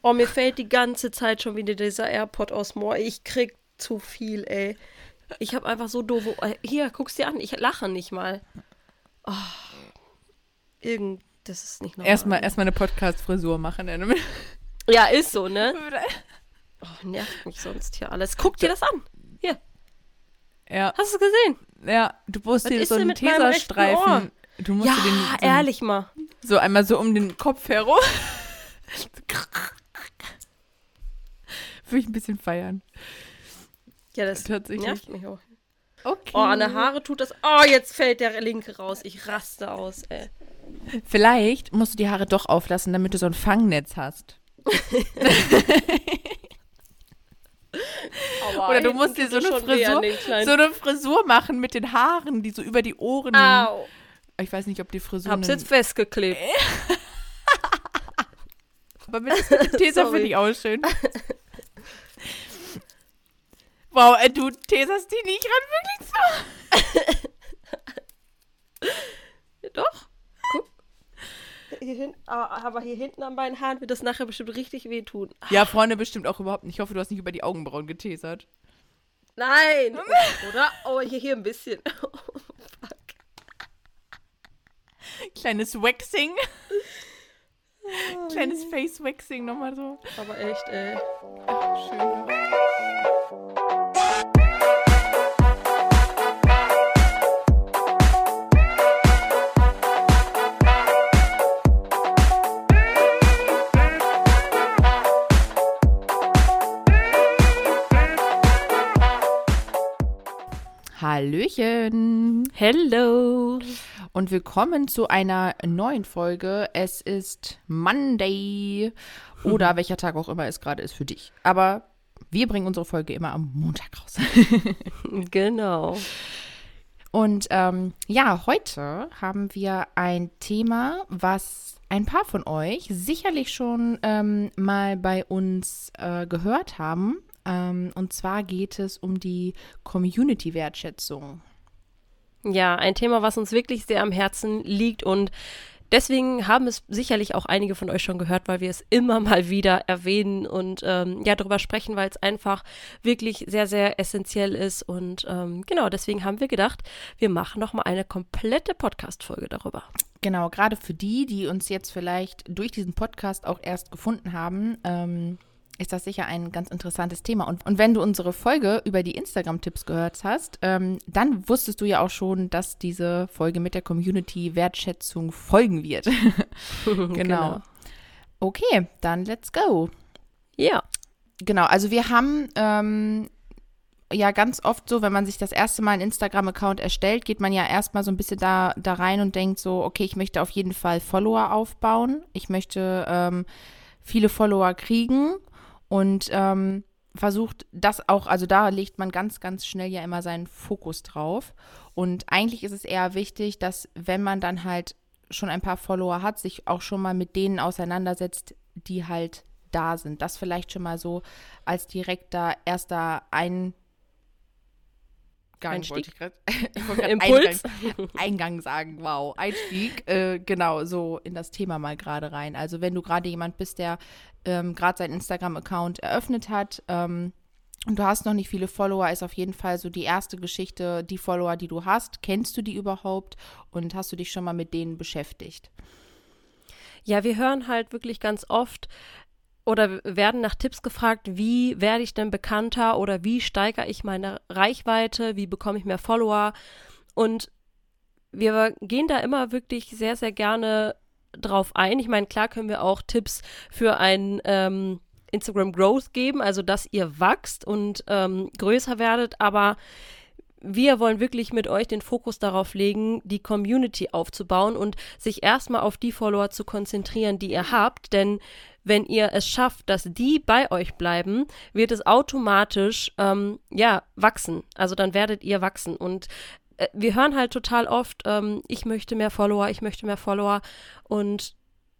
Oh, mir fällt die ganze Zeit schon wieder dieser AirPod aus Moor. Ich krieg zu viel, ey. Ich habe einfach so doofe. Hier, guck's dir an. Ich lache nicht mal. Oh, irgend. Das ist nicht normal. Erstmal erst eine Podcast-Frisur machen. Ja, ist so, ne? Oh, nervt mich sonst hier alles. Guck dir das an. Hier. Ja. Hast du es gesehen? Ja, du musst dir so einen Teserstreifen. Du musst ja, dir den so, ehrlich mal. So einmal so um den Kopf herum. Würde ich ein bisschen feiern. Ja, das Tatsächlich. nervt mich auch. Okay. Oh, an der Haare tut das. Oh, jetzt fällt der linke raus. Ich raste aus, ey. Vielleicht musst du die Haare doch auflassen, damit du so ein Fangnetz hast. Oder du musst dir so eine Frisur, so eine Frisur machen mit den Haaren, die so über die Ohren. Au. Ich weiß nicht, ob die Frisur. Hab's jetzt festgeklebt. Aber mit Tesa finde ich auch schön. Wow, äh, du teserst die nicht gerade wirklich so. Doch. Guck. Hier hin, ah, aber hier hinten an meinen Haaren wird das nachher bestimmt richtig wehtun. Ja, Freunde bestimmt auch überhaupt nicht. Ich hoffe, du hast nicht über die Augenbrauen getesert. Nein! Oder? Oh, hier, hier ein bisschen. Oh, fuck. Kleines Waxing. Kleines Face-Waxing nochmal so. Aber echt, ey. Schön. Hallöchen Hello! und willkommen zu einer neuen Folge. Es ist Monday oder welcher Tag auch immer es gerade ist für dich. Aber wir bringen unsere Folge immer am Montag raus. Genau. Und ähm, ja, heute haben wir ein Thema, was ein paar von euch sicherlich schon ähm, mal bei uns äh, gehört haben. Ähm, und zwar geht es um die Community-Wertschätzung. Ja, ein Thema, was uns wirklich sehr am Herzen liegt und deswegen haben es sicherlich auch einige von euch schon gehört, weil wir es immer mal wieder erwähnen und ähm, ja darüber sprechen, weil es einfach wirklich sehr, sehr essentiell ist und ähm, genau deswegen haben wir gedacht, wir machen noch mal eine komplette Podcast-Folge darüber. Genau, gerade für die, die uns jetzt vielleicht durch diesen Podcast auch erst gefunden haben, ähm, ist das sicher ein ganz interessantes Thema. Und, und wenn du unsere Folge über die Instagram-Tipps gehört hast, ähm, dann wusstest du ja auch schon, dass diese Folge mit der Community-Wertschätzung folgen wird. genau. Okay, dann let's go. Ja. Genau, also wir haben ähm, ja ganz oft so, wenn man sich das erste Mal einen Instagram-Account erstellt, geht man ja erstmal so ein bisschen da, da rein und denkt so, okay, ich möchte auf jeden Fall Follower aufbauen. Ich möchte ähm, viele Follower kriegen und ähm, versucht das auch, also da legt man ganz, ganz schnell ja immer seinen Fokus drauf. Und eigentlich ist es eher wichtig, dass wenn man dann halt schon ein paar Follower hat, sich auch schon mal mit denen auseinandersetzt, die halt da sind. Das vielleicht schon mal so als direkter erster Ein Eingang, Einstieg? wollte ich grad Impuls. Eingang, Eingang sagen, wow, Einstieg, äh, genau, so in das Thema mal gerade rein. Also wenn du gerade jemand bist, der ähm, gerade seinen Instagram-Account eröffnet hat ähm, und du hast noch nicht viele Follower, ist auf jeden Fall so die erste Geschichte, die Follower, die du hast, kennst du die überhaupt und hast du dich schon mal mit denen beschäftigt? Ja, wir hören halt wirklich ganz oft oder werden nach Tipps gefragt, wie werde ich denn bekannter oder wie steigere ich meine Reichweite, wie bekomme ich mehr Follower. Und wir gehen da immer wirklich sehr, sehr gerne drauf ein. Ich meine, klar können wir auch Tipps für ein ähm, Instagram Growth geben, also dass ihr wachst und ähm, größer werdet, aber wir wollen wirklich mit euch den Fokus darauf legen, die Community aufzubauen und sich erstmal auf die Follower zu konzentrieren, die ihr habt. Denn wenn ihr es schafft, dass die bei euch bleiben, wird es automatisch ähm, ja wachsen. Also dann werdet ihr wachsen. Und äh, wir hören halt total oft, ähm, ich möchte mehr Follower, ich möchte mehr Follower. Und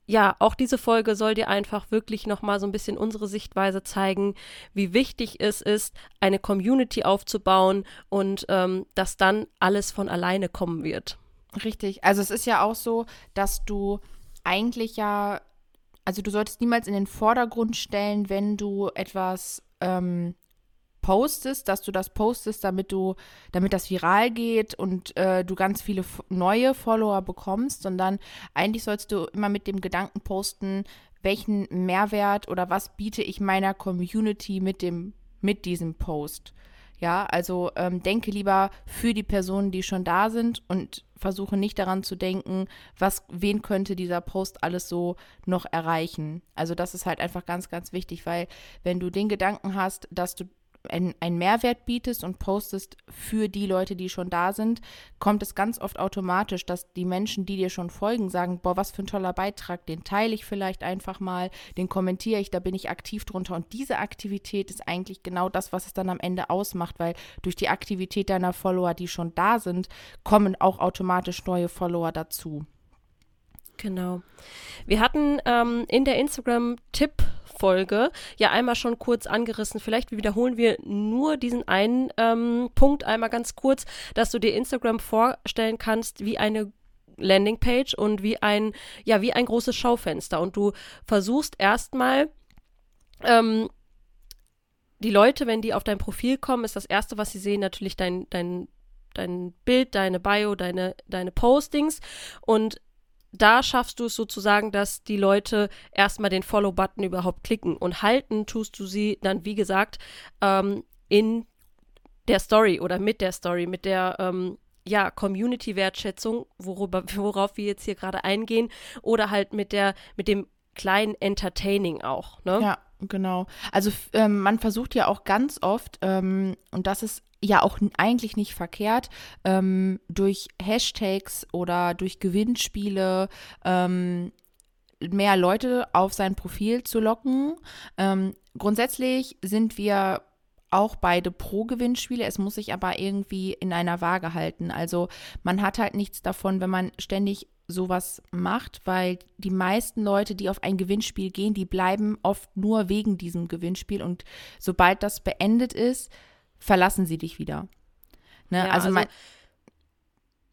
ja, auch diese Folge soll dir einfach wirklich nochmal so ein bisschen unsere Sichtweise zeigen, wie wichtig es ist, eine Community aufzubauen und ähm, dass dann alles von alleine kommen wird. Richtig. Also es ist ja auch so, dass du eigentlich ja also du solltest niemals in den Vordergrund stellen, wenn du etwas ähm, postest, dass du das postest, damit du, damit das viral geht und äh, du ganz viele neue Follower bekommst, sondern eigentlich sollst du immer mit dem Gedanken posten, welchen Mehrwert oder was biete ich meiner Community mit dem, mit diesem Post. Ja, also ähm, denke lieber für die Personen, die schon da sind und versuche nicht daran zu denken, was, wen könnte dieser Post alles so noch erreichen. Also das ist halt einfach ganz, ganz wichtig, weil wenn du den Gedanken hast, dass du einen Mehrwert bietest und postest für die Leute, die schon da sind, kommt es ganz oft automatisch, dass die Menschen, die dir schon folgen, sagen, boah, was für ein toller Beitrag, den teile ich vielleicht einfach mal, den kommentiere ich, da bin ich aktiv drunter. Und diese Aktivität ist eigentlich genau das, was es dann am Ende ausmacht, weil durch die Aktivität deiner Follower, die schon da sind, kommen auch automatisch neue Follower dazu. Genau. Wir hatten ähm, in der Instagram-Tipp Folge ja einmal schon kurz angerissen. Vielleicht wiederholen wir nur diesen einen ähm, Punkt einmal ganz kurz, dass du dir Instagram vorstellen kannst wie eine Landingpage und wie ein, ja, wie ein großes Schaufenster. Und du versuchst erstmal, ähm, die Leute, wenn die auf dein Profil kommen, ist das Erste, was sie sehen, natürlich dein, dein, dein Bild, deine Bio, deine, deine Postings. Und da schaffst du es sozusagen, dass die Leute erstmal den Follow-Button überhaupt klicken. Und halten tust du sie dann, wie gesagt, ähm, in der Story oder mit der Story, mit der ähm, ja, Community-Wertschätzung, worauf wir jetzt hier gerade eingehen, oder halt mit der, mit dem kleinen Entertaining auch, ne? Ja, genau. Also ähm, man versucht ja auch ganz oft, ähm, und das ist ja auch eigentlich nicht verkehrt, ähm, durch Hashtags oder durch Gewinnspiele ähm, mehr Leute auf sein Profil zu locken. Ähm, grundsätzlich sind wir auch beide pro Gewinnspiele. Es muss sich aber irgendwie in einer Waage halten. Also man hat halt nichts davon, wenn man ständig sowas macht, weil die meisten Leute, die auf ein Gewinnspiel gehen, die bleiben oft nur wegen diesem Gewinnspiel und sobald das beendet ist, verlassen sie dich wieder. Ne? Ja, also, also mein,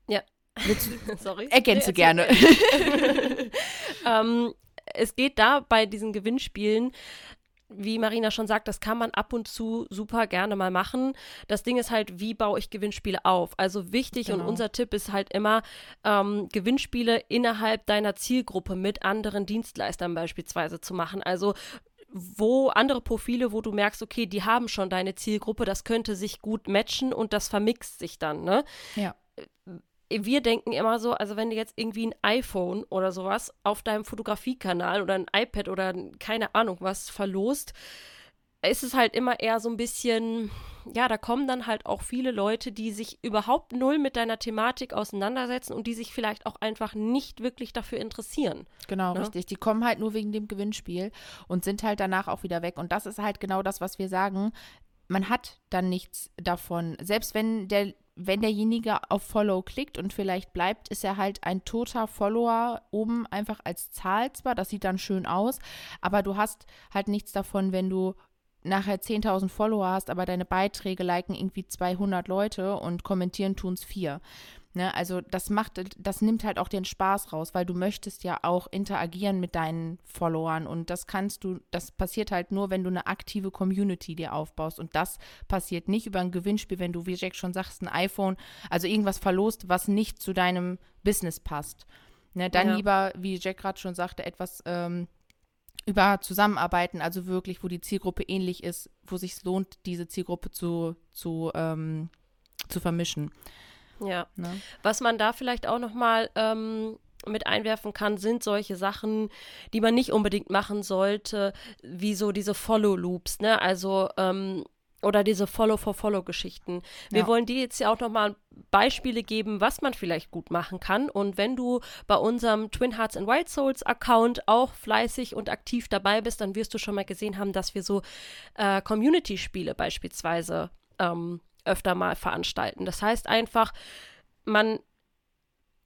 ja. Sorry. Ergänze nee, gerne. ähm, es geht da bei diesen Gewinnspielen wie Marina schon sagt, das kann man ab und zu super gerne mal machen. Das Ding ist halt, wie baue ich Gewinnspiele auf? Also wichtig genau. und unser Tipp ist halt immer, ähm, Gewinnspiele innerhalb deiner Zielgruppe mit anderen Dienstleistern beispielsweise zu machen. Also wo andere Profile, wo du merkst, okay, die haben schon deine Zielgruppe, das könnte sich gut matchen und das vermixt sich dann, ne? Ja. Wir denken immer so, also wenn du jetzt irgendwie ein iPhone oder sowas auf deinem Fotografiekanal oder ein iPad oder keine Ahnung was verlost, ist es halt immer eher so ein bisschen, ja, da kommen dann halt auch viele Leute, die sich überhaupt null mit deiner Thematik auseinandersetzen und die sich vielleicht auch einfach nicht wirklich dafür interessieren. Genau, ne? richtig. Die kommen halt nur wegen dem Gewinnspiel und sind halt danach auch wieder weg. Und das ist halt genau das, was wir sagen. Man hat dann nichts davon. Selbst wenn der wenn derjenige auf Follow klickt und vielleicht bleibt, ist er halt ein toter Follower oben einfach als Zahl zwar, das sieht dann schön aus, aber du hast halt nichts davon, wenn du nachher 10.000 Follower hast, aber deine Beiträge liken irgendwie 200 Leute und kommentieren tun es vier. Ne, also das macht, das nimmt halt auch den Spaß raus, weil du möchtest ja auch interagieren mit deinen Followern und das kannst du, das passiert halt nur, wenn du eine aktive Community dir aufbaust und das passiert nicht über ein Gewinnspiel, wenn du, wie Jack schon sagst, ein iPhone, also irgendwas verlost, was nicht zu deinem Business passt. Ne, dann ja. lieber, wie Jack gerade schon sagte, etwas ähm, über Zusammenarbeiten, also wirklich, wo die Zielgruppe ähnlich ist, wo sich lohnt, diese Zielgruppe zu, zu, ähm, zu vermischen. Ja. Ne? Was man da vielleicht auch nochmal ähm, mit einwerfen kann, sind solche Sachen, die man nicht unbedingt machen sollte, wie so diese Follow-Loops, ne? Also, ähm, oder diese Follow-for-Follow-Geschichten. Wir ja. wollen dir jetzt ja auch nochmal Beispiele geben, was man vielleicht gut machen kann. Und wenn du bei unserem Twin Hearts and Wild Souls Account auch fleißig und aktiv dabei bist, dann wirst du schon mal gesehen haben, dass wir so äh, Community-Spiele beispielsweise ähm, öfter mal veranstalten. Das heißt einfach, man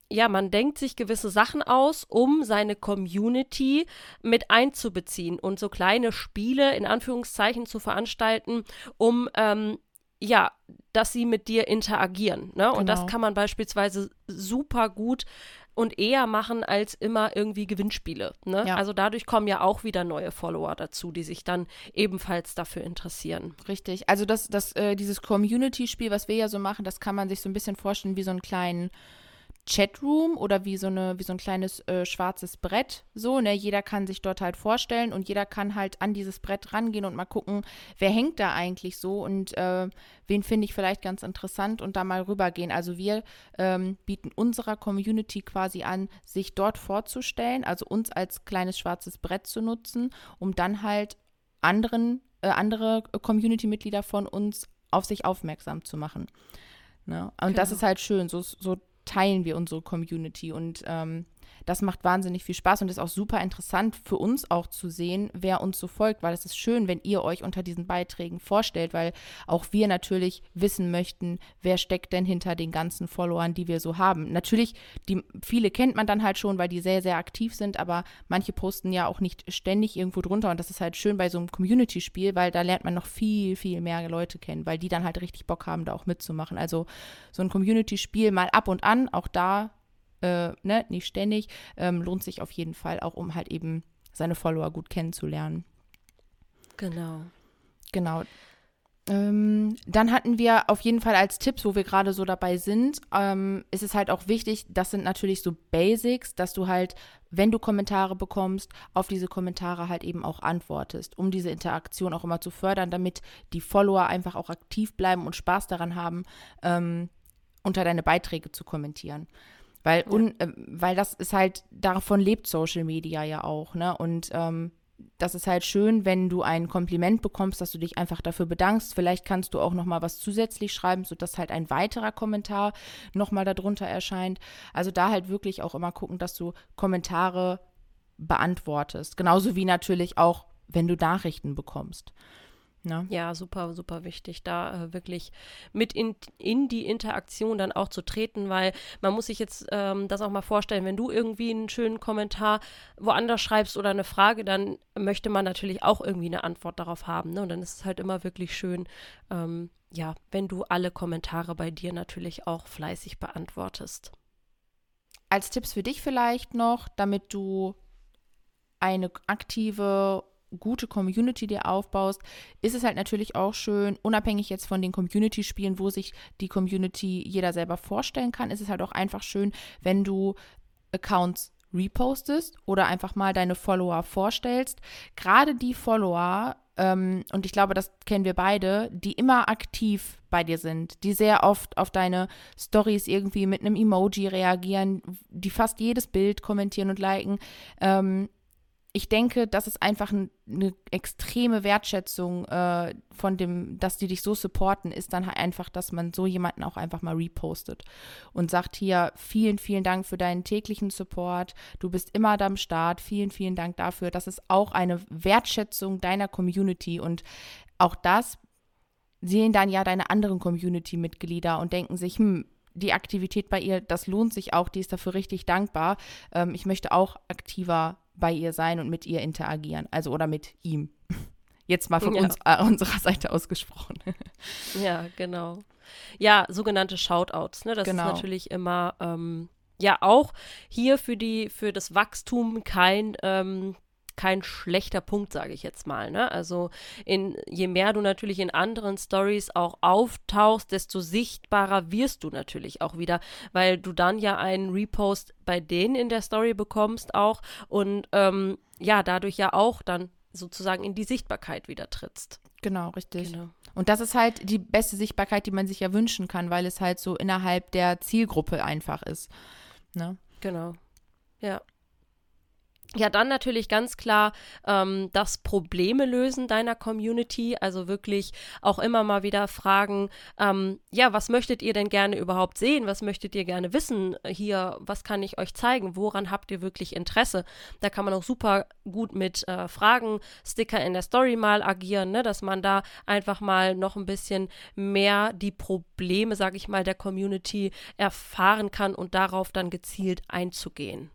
ja, man denkt sich gewisse Sachen aus, um seine Community mit einzubeziehen und so kleine Spiele in Anführungszeichen zu veranstalten, um ähm, ja, dass sie mit dir interagieren. Ne? Und das genau. kann man beispielsweise super gut und eher machen als immer irgendwie Gewinnspiele. Ne? Ja. Also dadurch kommen ja auch wieder neue Follower dazu, die sich dann ebenfalls dafür interessieren. Richtig. Also das, das, äh, dieses Community-Spiel, was wir ja so machen, das kann man sich so ein bisschen vorstellen wie so einen kleinen Chatroom oder wie so eine wie so ein kleines äh, schwarzes Brett so ne jeder kann sich dort halt vorstellen und jeder kann halt an dieses Brett rangehen und mal gucken wer hängt da eigentlich so und äh, wen finde ich vielleicht ganz interessant und da mal rübergehen also wir ähm, bieten unserer Community quasi an sich dort vorzustellen also uns als kleines schwarzes Brett zu nutzen um dann halt anderen äh, andere Community Mitglieder von uns auf sich aufmerksam zu machen Ne? Und genau. das ist halt schön. So, so teilen wir unsere Community und ähm, das macht wahnsinnig viel Spaß und ist auch super interessant für uns auch zu sehen, wer uns so folgt, weil es ist schön, wenn ihr euch unter diesen Beiträgen vorstellt, weil auch wir natürlich wissen möchten, wer steckt denn hinter den ganzen Followern, die wir so haben. Natürlich, die viele kennt man dann halt schon, weil die sehr, sehr aktiv sind, aber manche posten ja auch nicht ständig irgendwo drunter und das ist halt schön bei so einem Community-Spiel, weil da lernt man noch viel, viel mehr Leute kennen, weil die dann halt richtig Bock haben, da auch mitzumachen. Also so ein Community-Spiel mal ab und an, auch da äh, ne, nicht ständig, ähm, lohnt sich auf jeden Fall auch, um halt eben seine Follower gut kennenzulernen. Genau. Genau. Ähm, dann hatten wir auf jeden Fall als Tipps, wo wir gerade so dabei sind, ähm, ist es halt auch wichtig, das sind natürlich so Basics, dass du halt, wenn du Kommentare bekommst, auf diese Kommentare halt eben auch antwortest, um diese Interaktion auch immer zu fördern, damit die Follower einfach auch aktiv bleiben und Spaß daran haben, ähm, unter deine Beiträge zu kommentieren. Weil, ja. un, äh, weil das ist halt, davon lebt Social Media ja auch, ne? Und ähm, das ist halt schön, wenn du ein Kompliment bekommst, dass du dich einfach dafür bedankst. Vielleicht kannst du auch noch mal was zusätzlich schreiben, sodass halt ein weiterer Kommentar noch mal darunter erscheint. Also da halt wirklich auch immer gucken, dass du Kommentare beantwortest. Genauso wie natürlich auch, wenn du Nachrichten bekommst. Ne? Ja, super, super wichtig, da äh, wirklich mit in, in die Interaktion dann auch zu treten, weil man muss sich jetzt ähm, das auch mal vorstellen, wenn du irgendwie einen schönen Kommentar woanders schreibst oder eine Frage, dann möchte man natürlich auch irgendwie eine Antwort darauf haben. Ne? Und dann ist es halt immer wirklich schön, ähm, ja, wenn du alle Kommentare bei dir natürlich auch fleißig beantwortest. Als Tipps für dich vielleicht noch, damit du eine aktive gute Community dir aufbaust, ist es halt natürlich auch schön, unabhängig jetzt von den Community-Spielen, wo sich die Community jeder selber vorstellen kann, ist es halt auch einfach schön, wenn du Accounts repostest oder einfach mal deine Follower vorstellst. Gerade die Follower, ähm, und ich glaube, das kennen wir beide, die immer aktiv bei dir sind, die sehr oft auf deine Stories irgendwie mit einem Emoji reagieren, die fast jedes Bild kommentieren und liken, ähm, ich denke, das ist einfach ein, eine extreme Wertschätzung äh, von dem, dass die dich so supporten, ist dann halt einfach, dass man so jemanden auch einfach mal repostet und sagt hier, vielen, vielen Dank für deinen täglichen Support. Du bist immer am Start. Vielen, vielen Dank dafür. Das ist auch eine Wertschätzung deiner Community und auch das sehen dann ja deine anderen Community-Mitglieder und denken sich, hm, die Aktivität bei ihr, das lohnt sich auch, die ist dafür richtig dankbar. Ähm, ich möchte auch aktiver bei ihr sein und mit ihr interagieren. Also oder mit ihm. Jetzt mal von ja. uns, äh, unserer Seite ausgesprochen. ja, genau. Ja, sogenannte Shoutouts, ne? Das genau. ist natürlich immer ähm, ja auch hier für die, für das Wachstum kein ähm, kein schlechter Punkt, sage ich jetzt mal. Ne? Also in, je mehr du natürlich in anderen Stories auch auftauchst, desto sichtbarer wirst du natürlich auch wieder, weil du dann ja einen Repost bei denen in der Story bekommst auch und ähm, ja, dadurch ja auch dann sozusagen in die Sichtbarkeit wieder trittst. Genau, richtig. Genau. Und das ist halt die beste Sichtbarkeit, die man sich ja wünschen kann, weil es halt so innerhalb der Zielgruppe einfach ist. Ne? Genau. Ja. Ja, dann natürlich ganz klar ähm, das Probleme lösen deiner Community, also wirklich auch immer mal wieder fragen, ähm, ja, was möchtet ihr denn gerne überhaupt sehen? Was möchtet ihr gerne wissen? Hier, was kann ich euch zeigen? Woran habt ihr wirklich Interesse? Da kann man auch super gut mit äh, Fragen, Sticker in der Story mal agieren, ne? dass man da einfach mal noch ein bisschen mehr die Probleme, sage ich mal, der Community erfahren kann und darauf dann gezielt einzugehen.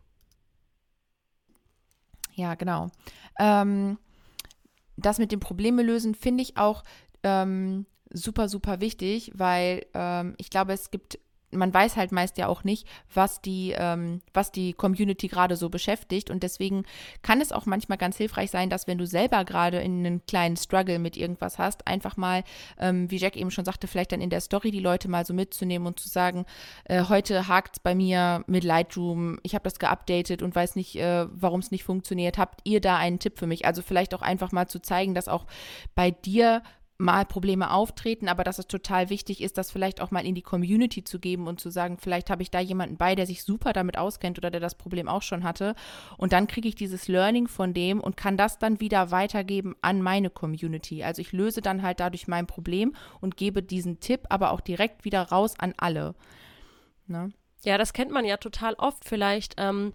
Ja, genau. Ähm, das mit dem Probleme lösen finde ich auch ähm, super, super wichtig, weil ähm, ich glaube, es gibt man weiß halt meist ja auch nicht, was die, ähm, was die Community gerade so beschäftigt. Und deswegen kann es auch manchmal ganz hilfreich sein, dass wenn du selber gerade in einen kleinen Struggle mit irgendwas hast, einfach mal, ähm, wie Jack eben schon sagte, vielleicht dann in der Story die Leute mal so mitzunehmen und zu sagen, äh, heute hakt es bei mir mit Lightroom, ich habe das geupdatet und weiß nicht, äh, warum es nicht funktioniert. Habt ihr da einen Tipp für mich? Also vielleicht auch einfach mal zu zeigen, dass auch bei dir mal Probleme auftreten, aber dass es total wichtig ist, das vielleicht auch mal in die Community zu geben und zu sagen, vielleicht habe ich da jemanden bei, der sich super damit auskennt oder der das Problem auch schon hatte. Und dann kriege ich dieses Learning von dem und kann das dann wieder weitergeben an meine Community. Also ich löse dann halt dadurch mein Problem und gebe diesen Tipp aber auch direkt wieder raus an alle. Ne? Ja, das kennt man ja total oft. Vielleicht ähm,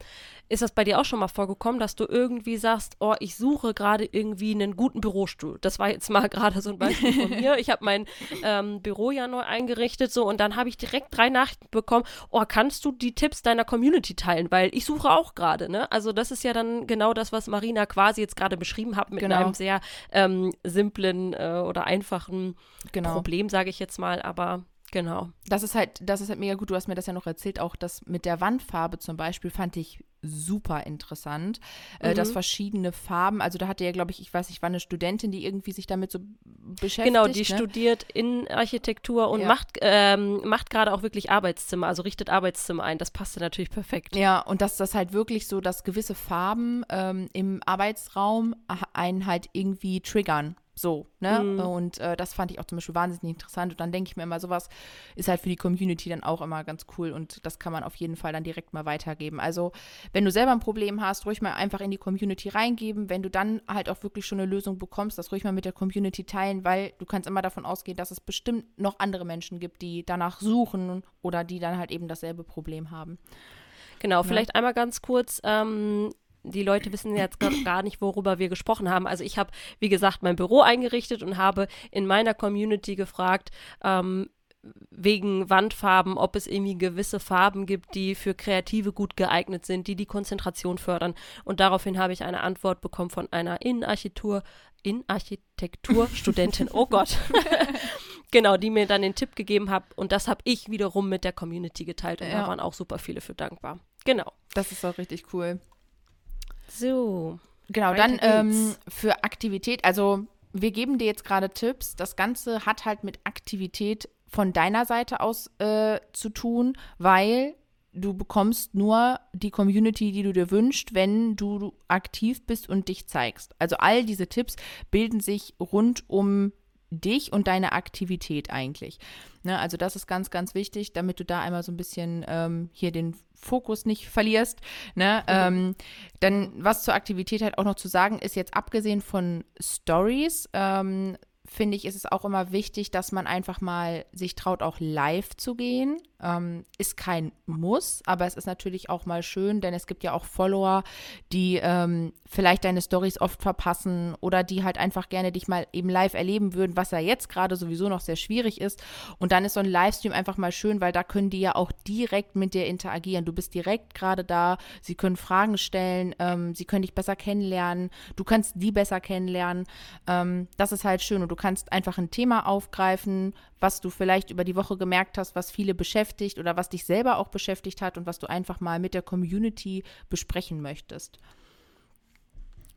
ist das bei dir auch schon mal vorgekommen, dass du irgendwie sagst, oh, ich suche gerade irgendwie einen guten Bürostuhl. Das war jetzt mal gerade so ein Beispiel von mir. Ich habe mein ähm, Büro ja neu eingerichtet so und dann habe ich direkt drei Nachrichten bekommen, oh, kannst du die Tipps deiner Community teilen, weil ich suche auch gerade, ne? Also das ist ja dann genau das, was Marina quasi jetzt gerade beschrieben hat mit genau. einem sehr ähm, simplen äh, oder einfachen genau. Problem, sage ich jetzt mal, aber Genau. Das ist halt, das ist halt mega gut. Du hast mir das ja noch erzählt, auch das mit der Wandfarbe zum Beispiel fand ich super interessant. Äh, mhm. dass verschiedene Farben, also da hatte ja, glaube ich, ich weiß nicht, war eine Studentin, die irgendwie sich damit so beschäftigt. Genau, die ne? studiert in Architektur und ja. macht, ähm, macht gerade auch wirklich Arbeitszimmer, also richtet Arbeitszimmer ein. Das passte natürlich perfekt. Ja, und dass das halt wirklich so, dass gewisse Farben ähm, im Arbeitsraum einen halt irgendwie triggern. So, ne? Mhm. Und äh, das fand ich auch zum Beispiel wahnsinnig interessant. Und dann denke ich mir immer, sowas ist halt für die Community dann auch immer ganz cool und das kann man auf jeden Fall dann direkt mal weitergeben. Also, wenn du selber ein Problem hast, ruhig mal einfach in die Community reingeben. Wenn du dann halt auch wirklich schon eine Lösung bekommst, das ruhig mal mit der Community teilen, weil du kannst immer davon ausgehen, dass es bestimmt noch andere Menschen gibt, die danach suchen oder die dann halt eben dasselbe Problem haben. Genau, vielleicht ja. einmal ganz kurz. Ähm, die Leute wissen jetzt gar nicht, worüber wir gesprochen haben. Also ich habe, wie gesagt, mein Büro eingerichtet und habe in meiner Community gefragt, ähm, wegen Wandfarben, ob es irgendwie gewisse Farben gibt, die für Kreative gut geeignet sind, die die Konzentration fördern. Und daraufhin habe ich eine Antwort bekommen von einer Innenarchitektur, Innenarchitekturstudentin. oh Gott. genau, die mir dann den Tipp gegeben hat. Und das habe ich wiederum mit der Community geteilt. Und ja. da waren auch super viele für dankbar. Genau. Das ist auch richtig cool. So. Genau, dann ähm, für Aktivität, also wir geben dir jetzt gerade Tipps. Das Ganze hat halt mit Aktivität von deiner Seite aus äh, zu tun, weil du bekommst nur die Community, die du dir wünschst, wenn du aktiv bist und dich zeigst. Also all diese Tipps bilden sich rund um dich und deine Aktivität eigentlich. Ne, also das ist ganz, ganz wichtig, damit du da einmal so ein bisschen ähm, hier den Fokus nicht verlierst. Ne? Mhm. Ähm, dann was zur Aktivität halt auch noch zu sagen ist, jetzt abgesehen von Stories, ähm, finde ich, ist es auch immer wichtig, dass man einfach mal sich traut, auch live zu gehen. Ähm, ist kein Muss, aber es ist natürlich auch mal schön, denn es gibt ja auch Follower, die ähm, vielleicht deine Stories oft verpassen oder die halt einfach gerne dich mal eben live erleben würden, was ja jetzt gerade sowieso noch sehr schwierig ist. Und dann ist so ein Livestream einfach mal schön, weil da können die ja auch direkt mit dir interagieren. Du bist direkt gerade da, sie können Fragen stellen, ähm, sie können dich besser kennenlernen, du kannst die besser kennenlernen. Ähm, das ist halt schön und du kannst einfach ein Thema aufgreifen, was du vielleicht über die Woche gemerkt hast, was viele beschäftigt oder was dich selber auch beschäftigt hat und was du einfach mal mit der Community besprechen möchtest.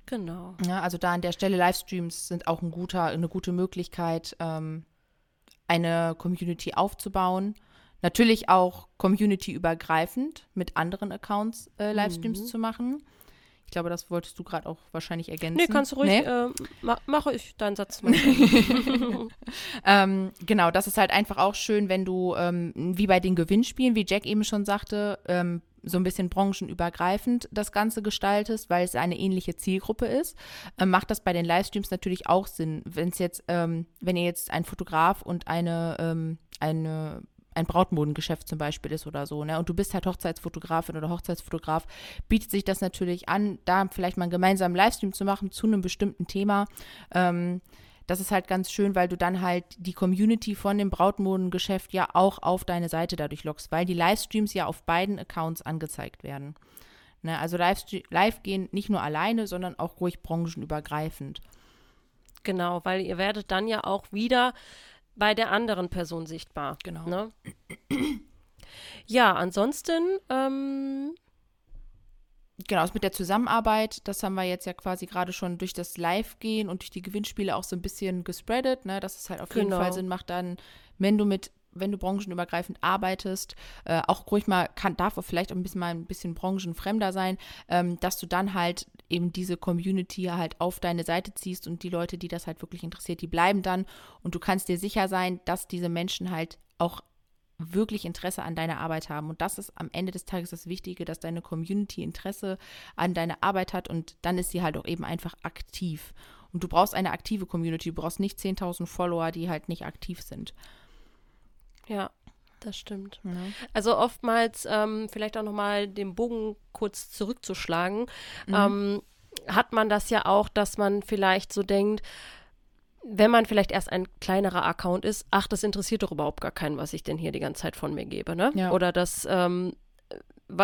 Genau. Ja, also da an der Stelle Livestreams sind auch ein guter, eine gute Möglichkeit, ähm, eine Community aufzubauen. Natürlich auch community-übergreifend mit anderen Accounts äh, Livestreams mhm. zu machen. Ich glaube, das wolltest du gerade auch wahrscheinlich ergänzen. Nee, kannst du ruhig, nee? äh, ma mache ich deinen Satz mal. ähm, genau, das ist halt einfach auch schön, wenn du, ähm, wie bei den Gewinnspielen, wie Jack eben schon sagte, ähm, so ein bisschen branchenübergreifend das Ganze gestaltest, weil es eine ähnliche Zielgruppe ist, ähm, macht das bei den Livestreams natürlich auch Sinn. Wenn es jetzt, ähm, wenn ihr jetzt ein Fotograf und eine, ähm, eine ein Brautmodengeschäft zum Beispiel ist oder so, ne? Und du bist halt Hochzeitsfotografin oder Hochzeitsfotograf, bietet sich das natürlich an, da vielleicht mal einen gemeinsamen Livestream zu machen zu einem bestimmten Thema. Ähm, das ist halt ganz schön, weil du dann halt die Community von dem Brautmodengeschäft ja auch auf deine Seite dadurch lockst, weil die Livestreams ja auf beiden Accounts angezeigt werden. Ne? Also live, live gehen nicht nur alleine, sondern auch ruhig branchenübergreifend. Genau, weil ihr werdet dann ja auch wieder bei der anderen Person sichtbar. Genau. Ne? Ja, ansonsten, ähm, Genau, das mit der Zusammenarbeit, das haben wir jetzt ja quasi gerade schon durch das Live-Gehen und durch die Gewinnspiele auch so ein bisschen gespreadet, ne, dass es halt auf jeden Genau. Fall Sinn macht, dann, wenn du mit, wenn du branchenübergreifend arbeitest, äh, auch ruhig mal, kann, darf auch vielleicht auch ein bisschen mal ein bisschen branchenfremder sein, ähm, dass du dann halt eben diese Community halt auf deine Seite ziehst und die Leute, die das halt wirklich interessiert, die bleiben dann und du kannst dir sicher sein, dass diese Menschen halt auch wirklich Interesse an deiner Arbeit haben. Und das ist am Ende des Tages das Wichtige, dass deine Community Interesse an deiner Arbeit hat und dann ist sie halt auch eben einfach aktiv. Und du brauchst eine aktive Community, du brauchst nicht 10.000 Follower, die halt nicht aktiv sind. Ja, das stimmt. Ja. Also oftmals, ähm, vielleicht auch nochmal den Bogen kurz zurückzuschlagen, Mhm. ähm, hat man das ja auch, dass man vielleicht so denkt, wenn man vielleicht erst ein kleinerer Account ist, ach, das interessiert doch überhaupt gar keinen, was ich denn hier die ganze Zeit von mir gebe, ne? Ja. Oder das, ähm,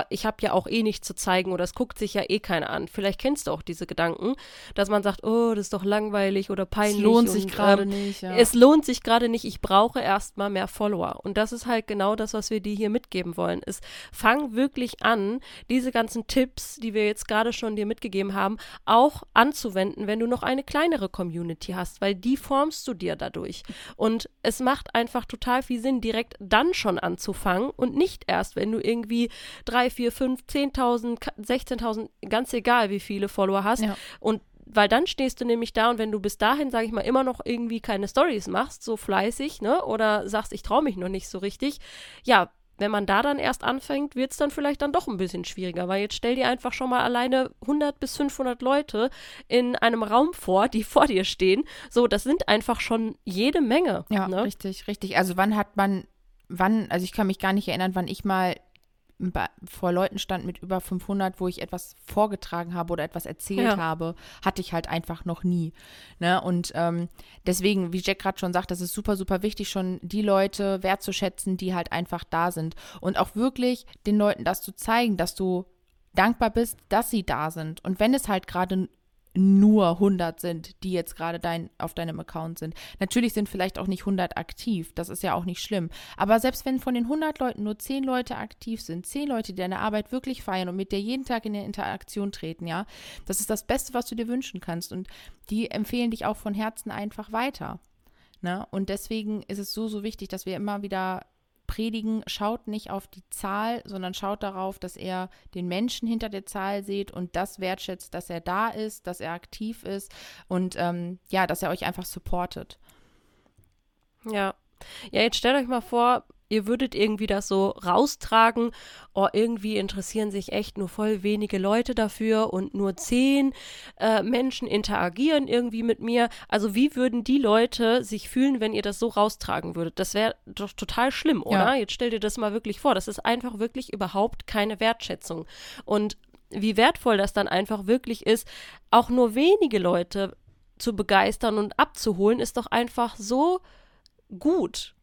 ich habe ja auch eh nichts zu zeigen oder es guckt sich ja eh keiner an. Vielleicht kennst du auch diese Gedanken, dass man sagt, oh, das ist doch langweilig oder Es peinlich. lohnt sich und, gerade ähm, nicht. Ja. es lohnt sich gerade nicht, ich brauche erstmal mehr Follower. Und das ist halt genau das, was wir dir hier mitgeben wollen. Es fang wirklich an, diese ganzen Tipps, die wir jetzt gerade schon dir mitgegeben haben, auch anzuwenden, wenn du noch eine kleinere Community hast, weil die formst du dir dadurch. Und es macht einfach total viel Sinn, direkt dann schon anzufangen und nicht erst, wenn du irgendwie 3, 4, 5, 10.000, 16.000, ganz egal, wie viele Follower hast. Ja. Und weil dann stehst du nämlich da und wenn du bis dahin, sage ich mal, immer noch irgendwie keine Stories machst, so fleißig, ne, oder sagst, ich traue mich noch nicht so richtig, ja, wenn man da dann erst anfängt, wird es dann vielleicht dann doch ein bisschen schwieriger, weil jetzt stell dir einfach schon mal alleine 100 bis 500 Leute in einem Raum vor, die vor dir stehen. So, das sind einfach schon jede Menge. Ja, ne? richtig, richtig. Also wann hat man, wann, also ich kann mich gar nicht erinnern, wann ich mal vor Leuten stand mit über 500, wo ich etwas vorgetragen habe oder etwas erzählt Ja. habe, hatte ich halt einfach noch nie. Ne? Und ähm, deswegen, wie Jack gerade schon sagt, das ist super, super wichtig, schon die Leute wertzuschätzen, die halt einfach da sind. Und auch wirklich den Leuten das zu zeigen, dass du dankbar bist, dass sie da sind. Und wenn es halt gerade nur 100 sind, die jetzt gerade dein, auf deinem Account sind. Natürlich sind vielleicht auch nicht 100 aktiv, das ist ja auch nicht schlimm. Aber selbst wenn von den 100 Leuten nur 10 Leute aktiv sind, 10 Leute, die deine Arbeit wirklich feiern und mit dir jeden Tag in der Interaktion treten, ja, das ist das Beste, was du dir wünschen kannst. Und die empfehlen dich auch von Herzen einfach weiter. Ne? Und deswegen ist es so, so wichtig, dass wir immer wieder predigen, schaut nicht auf die Zahl, sondern schaut darauf, dass er den Menschen hinter der Zahl sieht und das wertschätzt, dass er da ist, dass er aktiv ist und ähm, ja, dass er euch einfach supportet. Ja. Ja, jetzt stellt euch mal vor, ihr würdet irgendwie das so raustragen, oh, irgendwie interessieren sich echt nur voll wenige Leute dafür und nur zehn äh, Menschen interagieren irgendwie mit mir. Also wie würden die Leute sich fühlen, wenn ihr das so raustragen würdet? Das wäre doch total schlimm, oder? Ja. Jetzt stell dir das mal wirklich vor. Das ist einfach wirklich überhaupt keine Wertschätzung. Und wie wertvoll das dann einfach wirklich ist, auch nur wenige Leute zu begeistern und abzuholen, ist doch einfach so gut.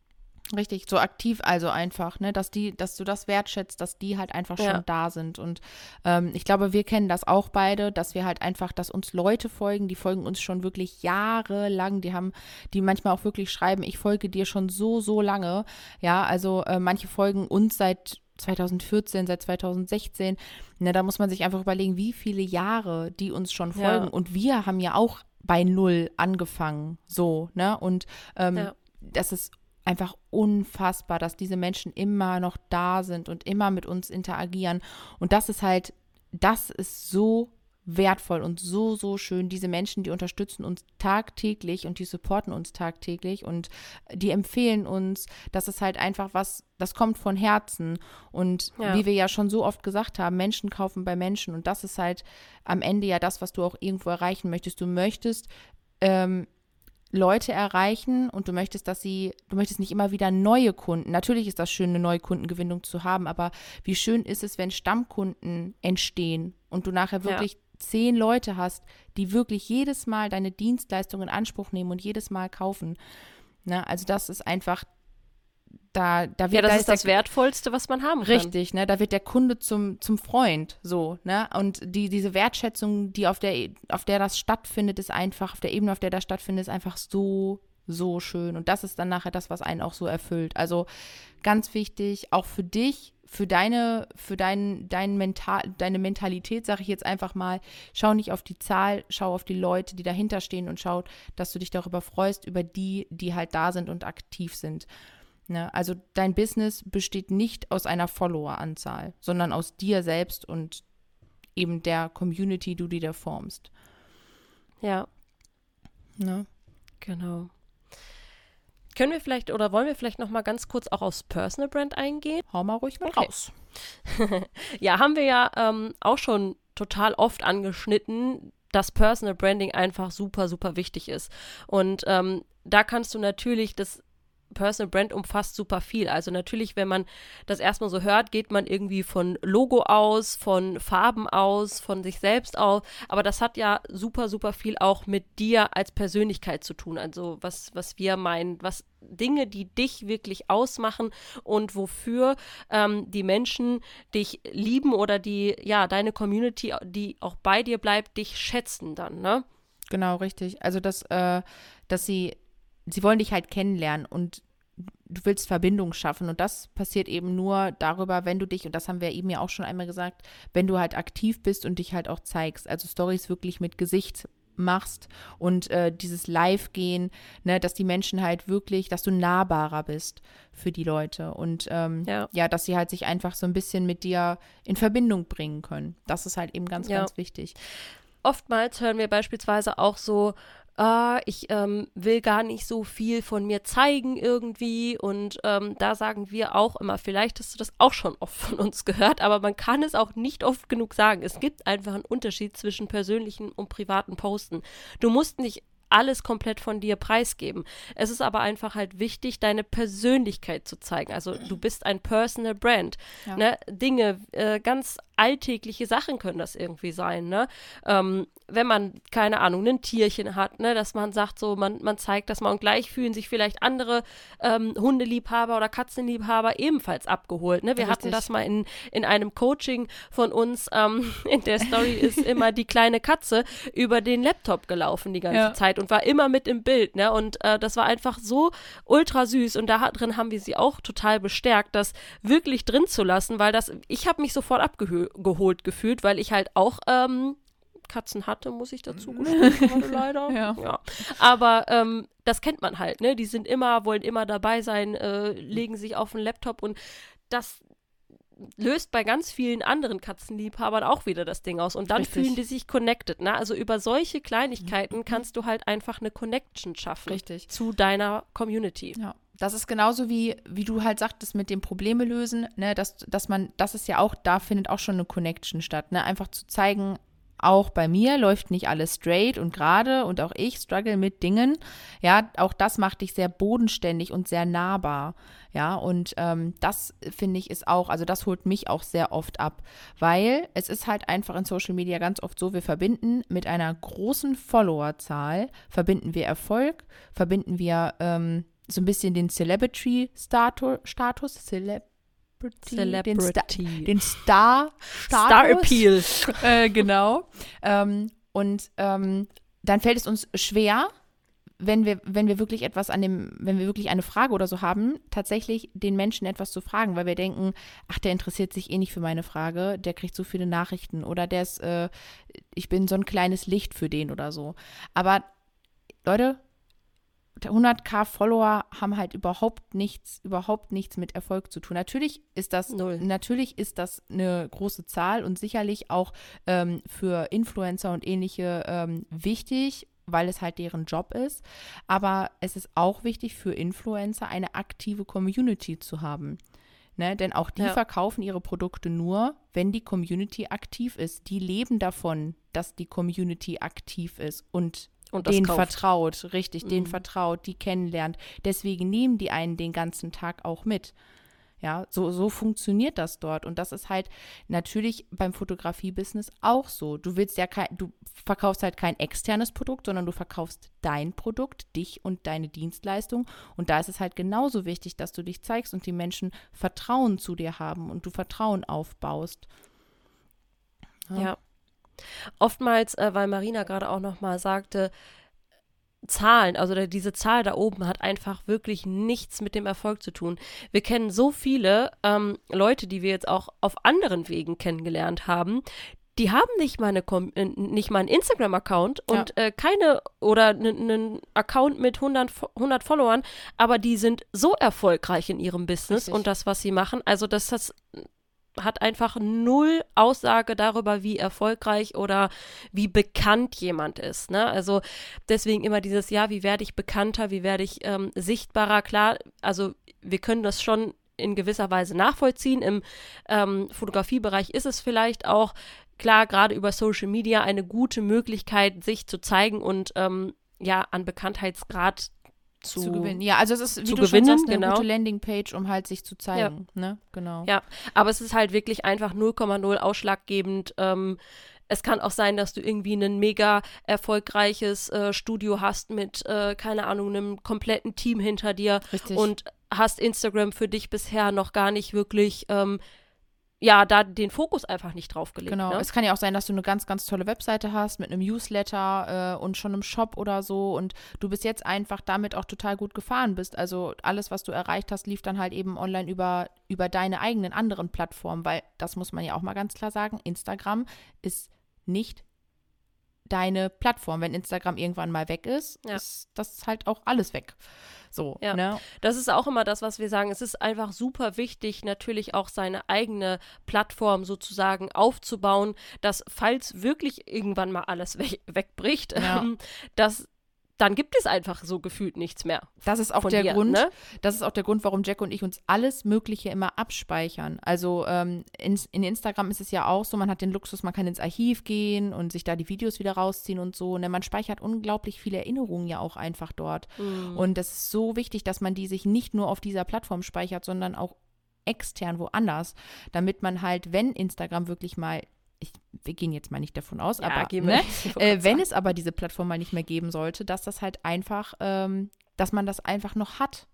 Richtig, so aktiv also einfach, ne, dass die, dass du das wertschätzt, dass die halt einfach schon Ja. da sind. Und ähm, ich glaube, wir kennen das auch beide, dass wir halt einfach, dass uns Leute folgen, die folgen uns schon wirklich jahrelang, die haben, die manchmal auch wirklich schreiben, ich folge dir schon so, so lange. Ja, also äh, manche folgen uns seit 2014, seit 2016. Ne, da muss man sich einfach überlegen, wie viele Jahre die uns schon Ja. folgen. Und wir haben ja auch bei null angefangen, so, ne? Und ähm, Ja. das ist einfach unfassbar, dass diese Menschen immer noch da sind und immer mit uns interagieren. Und das ist halt, das ist so wertvoll und so, so schön. Diese Menschen, die unterstützen uns tagtäglich und die supporten uns tagtäglich und die empfehlen uns. Das ist halt einfach was, das kommt von Herzen. Und Ja. wie wir ja schon so oft gesagt haben, Menschen kaufen bei Menschen. Und das ist halt am Ende ja das, was du auch irgendwo erreichen möchtest. Du möchtest ähm, Leute erreichen und du möchtest, dass sie, du möchtest nicht immer wieder neue Kunden. Natürlich ist das schön, eine neue Kundengewinnung zu haben, aber wie schön ist es, wenn Stammkunden entstehen und du nachher wirklich zehn Leute hast, die wirklich jedes Mal deine Dienstleistung in Anspruch nehmen und jedes Mal kaufen. Na, also das ist einfach, da, da wird Ja, das da ist das der- Wertvollste, was man haben kann. Richtig, ne? Da wird der Kunde zum, zum Freund, so, ne? Und die, diese Wertschätzung, die auf der, auf der das stattfindet, ist einfach, auf der Ebene, auf der das stattfindet, ist einfach so, so schön. Und das ist dann nachher das, was einen auch so erfüllt. Also ganz wichtig, auch für dich, für deine, für dein, dein Mental, deine Mentalität, sage ich jetzt einfach mal, schau nicht auf die Zahl, schau auf die Leute, die dahinter stehen und schau, dass du dich darüber freust, über die, die halt da sind und aktiv sind. Ne? Also dein Business besteht nicht aus einer Follower-Anzahl, sondern aus dir selbst und eben der Community, die du dir formst. Ja. Ne? Genau. Können wir vielleicht oder wollen wir vielleicht noch mal ganz kurz auch aufs Personal Brand eingehen? Hau mal ruhig mal okay. raus. ja, haben wir ja ähm, auch schon total oft angeschnitten, dass Personal Branding einfach super, super wichtig ist. Und ähm, da kannst du natürlich das Personal Brand umfasst super viel. Also natürlich, wenn man das erstmal so hört, geht man irgendwie von Logo aus, von Farben aus, von sich selbst aus. Aber das hat ja super, super viel auch mit dir als Persönlichkeit zu tun. Also was, was wir meinen, was Dinge, die dich wirklich ausmachen und wofür ähm, die Menschen dich lieben oder die, ja, deine Community, die auch bei dir bleibt, dich schätzen dann, ne? Genau, richtig. Also, dass, äh, dass sie sie wollen dich halt kennenlernen und du willst Verbindung schaffen. Und das passiert eben nur darüber, wenn du dich, und das haben wir eben ja auch schon einmal gesagt, wenn du halt aktiv bist und dich halt auch zeigst. Also Stories wirklich mit Gesicht machst und äh, dieses Live-Gehen, ne, dass die Menschen halt wirklich, dass du nahbarer bist für die Leute und ähm, ja. ja. dass sie halt sich einfach so ein bisschen mit dir in Verbindung bringen können. Das ist halt eben ganz, ja. ganz wichtig. Oftmals hören wir beispielsweise auch so, ah, ich ähm, will gar nicht so viel von mir zeigen irgendwie. Und ähm, da sagen wir auch immer, vielleicht hast du das auch schon oft von uns gehört, aber man kann es auch nicht oft genug sagen. Es gibt einfach einen Unterschied zwischen persönlichen und privaten Posten. Du musst nicht alles komplett von dir preisgeben. Es ist aber einfach halt wichtig, deine Persönlichkeit zu zeigen. Also du bist ein Personal Brand. Ja. Ne? Dinge, äh, ganz alltägliche Sachen können das irgendwie sein, ne? Ähm, wenn man, keine Ahnung, ein Tierchen hat, ne, dass man sagt, so, man, man zeigt dass man und gleich fühlen sich vielleicht andere ähm, Hundeliebhaber oder Katzenliebhaber ebenfalls abgeholt. Ne? Wir Richtig. hatten das mal in, in einem Coaching von uns. Ähm, in der Story ist immer die kleine Katze über den Laptop gelaufen die ganze ja. Zeit und war immer mit im Bild, ne? Und äh, das war einfach so ultra süß und da drin haben wir sie auch total bestärkt, das wirklich drin zu lassen, weil das, ich habe mich sofort abgeholt geholt gefühlt, weil ich halt auch ähm, Katzen hatte, muss ich dazu gestehen, leider. Ja. ja. Aber ähm, das kennt man halt, ne? Die sind immer, wollen immer dabei sein, äh, legen sich auf den Laptop und das löst bei ganz vielen anderen Katzenliebhabern auch wieder das Ding aus. Und dann Richtig. fühlen die sich connected. Ne? Also über solche Kleinigkeiten mhm. kannst du halt einfach eine Connection schaffen Richtig. zu deiner Community. Ja. Das ist genauso wie, wie du halt sagtest, mit dem Probleme lösen, ne, dass, dass man, das ist ja auch, da findet auch schon eine Connection statt, ne? Einfach zu zeigen, auch bei mir läuft nicht alles straight und gerade und auch ich struggle mit Dingen. Ja, auch das macht dich sehr bodenständig und sehr nahbar. Ja, und ähm, das finde ich ist auch, also das holt mich auch sehr oft ab, weil es ist halt einfach in Social Media ganz oft so, wir verbinden mit einer großen Followerzahl, verbinden wir Erfolg, verbinden wir ähm, so ein bisschen den Celebrity-Status, Status, Celebrity, Celebrity. Den, Star, Star, Star Appeal. Äh, genau. Ähm, und ähm, dann fällt es uns schwer, wenn wir, wenn wir wirklich etwas an dem, wenn wir wirklich eine Frage oder so haben, tatsächlich den Menschen etwas zu fragen, weil wir denken, ach, der interessiert sich eh nicht für meine Frage, der kriegt so viele Nachrichten oder der ist, äh, ich bin so ein kleines Licht für den oder so. Aber Leute, 100k Follower haben halt überhaupt nichts, überhaupt nichts mit Erfolg zu tun. Natürlich ist das, Null. natürlich ist das eine große Zahl und sicherlich auch ähm, für Influencer und ähnliche ähm, wichtig, weil es halt deren Job ist. Aber es ist auch wichtig für Influencer eine aktive Community zu haben. Ne? Denn auch die ja. verkaufen ihre Produkte nur, wenn die Community aktiv ist. Die leben davon, dass die Community aktiv ist und und den kauft. vertraut, richtig, mhm. den vertraut, die kennenlernt. Deswegen nehmen die einen den ganzen Tag auch mit. Ja, so, so funktioniert das dort. Und das ist halt natürlich beim Fotografie-Business auch so. Du willst ja kein, du verkaufst halt kein externes Produkt, sondern du verkaufst dein Produkt, dich und deine Dienstleistung. Und da ist es halt genauso wichtig, dass du dich zeigst und die Menschen Vertrauen zu dir haben und du Vertrauen aufbaust. ja. ja. Oftmals, äh, weil Marina gerade auch nochmal sagte, Zahlen, also diese Zahl da oben hat einfach wirklich nichts mit dem Erfolg zu tun. Wir kennen so viele ähm, Leute, die wir jetzt auch auf anderen Wegen kennengelernt haben, die haben nicht mal, eine, äh, nicht mal einen Instagram-Account und ja. äh, keine oder einen Account mit 100, 100 Followern, aber die sind so erfolgreich in ihrem Business Richtig. und das, was sie machen. Also das, das hat einfach null Aussage darüber, wie erfolgreich oder wie bekannt jemand ist. Ne? Also deswegen immer dieses, ja, wie werde ich bekannter, wie werde ich ähm, sichtbarer? Klar, also wir können das schon in gewisser Weise nachvollziehen. Im ähm, Fotografiebereich ist es vielleicht auch klar, gerade über Social Media eine gute Möglichkeit, sich zu zeigen und ähm, ja, an Bekanntheitsgrad zu, zu, gewinnen. Ja, also es ist wie du gewinnen, schon sagst, eine genau. gute Landingpage, um halt sich zu zeigen. Ja. Ne? Genau. Ja, aber es ist halt wirklich einfach 0,0 ausschlaggebend. Ähm, es kann auch sein, dass du irgendwie ein mega erfolgreiches äh, Studio hast mit, äh, keine Ahnung, einem kompletten Team hinter dir Richtig. und hast Instagram für dich bisher noch gar nicht wirklich ähm, ja, da den Fokus einfach nicht drauf gelegt. Genau. Ne? Es kann ja auch sein, dass du eine ganz, ganz tolle Webseite hast mit einem Newsletter äh, und schon einem Shop oder so und du bis jetzt einfach damit auch total gut gefahren bist. Also alles, was du erreicht hast, lief dann halt eben online über, über deine eigenen anderen Plattformen, weil das muss man ja auch mal ganz klar sagen, Instagram ist nicht deine Plattform. Wenn Instagram irgendwann mal weg ist, ja. ist das halt auch alles weg. So, ja. Ne? Das ist auch immer das, was wir sagen. Es ist einfach super wichtig, natürlich auch seine eigene Plattform sozusagen aufzubauen, dass falls wirklich irgendwann mal alles we wegbricht, ja. ähm, dass dann gibt es einfach so gefühlt nichts mehr. Das ist auch der dir, Grund, ne? das ist auch der Grund, warum Jack und ich uns alles Mögliche immer abspeichern. Also ähm, in, in, Instagram ist es ja auch so, man hat den Luxus, man kann ins Archiv gehen und sich da die Videos wieder rausziehen und so. Und ne? man speichert unglaublich viele Erinnerungen ja auch einfach dort. Mhm. Und das ist so wichtig, dass man die sich nicht nur auf dieser Plattform speichert, sondern auch extern woanders, damit man halt, wenn Instagram wirklich mal ich, wir gehen jetzt mal nicht davon aus, ja, aber ne, äh, wenn es aber diese Plattform mal nicht mehr geben sollte, dass das halt einfach, ähm, dass man das einfach noch hat.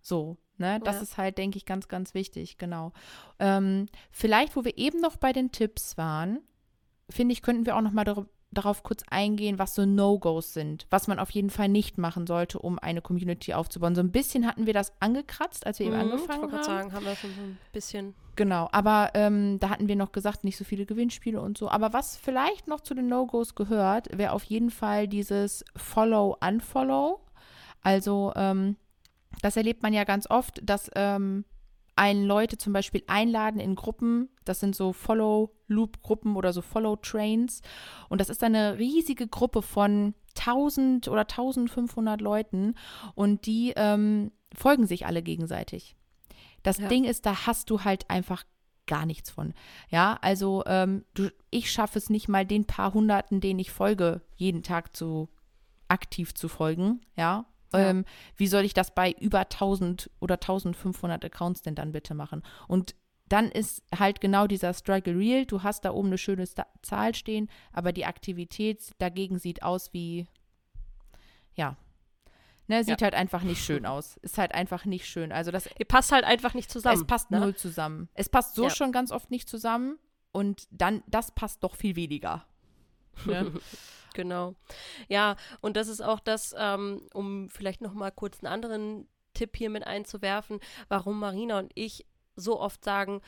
So, ne? Das ja. ist halt, denke ich, ganz, ganz wichtig, genau. Ähm, vielleicht, wo wir eben noch bei den Tipps waren, finde ich, könnten wir auch noch mal darüber darauf kurz eingehen, was so No-Gos sind, was man auf jeden Fall nicht machen sollte, um eine Community aufzubauen. So ein bisschen hatten wir das angekratzt, als wir mhm, eben angefangen ich haben. Sagen, haben wir schon so ein bisschen. Genau, aber ähm, da hatten wir noch gesagt, nicht so viele Gewinnspiele und so. Aber was vielleicht noch zu den No-Gos gehört, wäre auf jeden Fall dieses Follow-Unfollow. Also ähm, das erlebt man ja ganz oft, dass ähm, einen Leute zum Beispiel einladen in Gruppen. Das sind so Follow-Loop-Gruppen oder so Follow-Trains. Und das ist eine riesige Gruppe von 1000 oder 1500 Leuten. Und die ähm, folgen sich alle gegenseitig. Das ja. Ding ist, da hast du halt einfach gar nichts von. Ja, also ähm, du, ich schaffe es nicht mal den paar Hunderten, denen ich folge, jeden Tag zu aktiv zu folgen. Ja, ja. Ähm, wie soll ich das bei über 1000 oder 1500 Accounts denn dann bitte machen? Und dann ist halt genau dieser Struggle real. Du hast da oben eine schöne Sta Zahl stehen, aber die Aktivität dagegen sieht aus wie, ja, Ne, sieht ja. halt einfach nicht schön aus. Ist halt einfach nicht schön. Also das Ihr passt halt einfach nicht zusammen. Es passt ne? null zusammen. Es passt so ja. schon ganz oft nicht zusammen und dann das passt doch viel weniger. Ne? Genau. Ja, und das ist auch das, ähm, um vielleicht noch mal kurz einen anderen Tipp hier mit einzuwerfen, warum Marina und ich so oft sagen,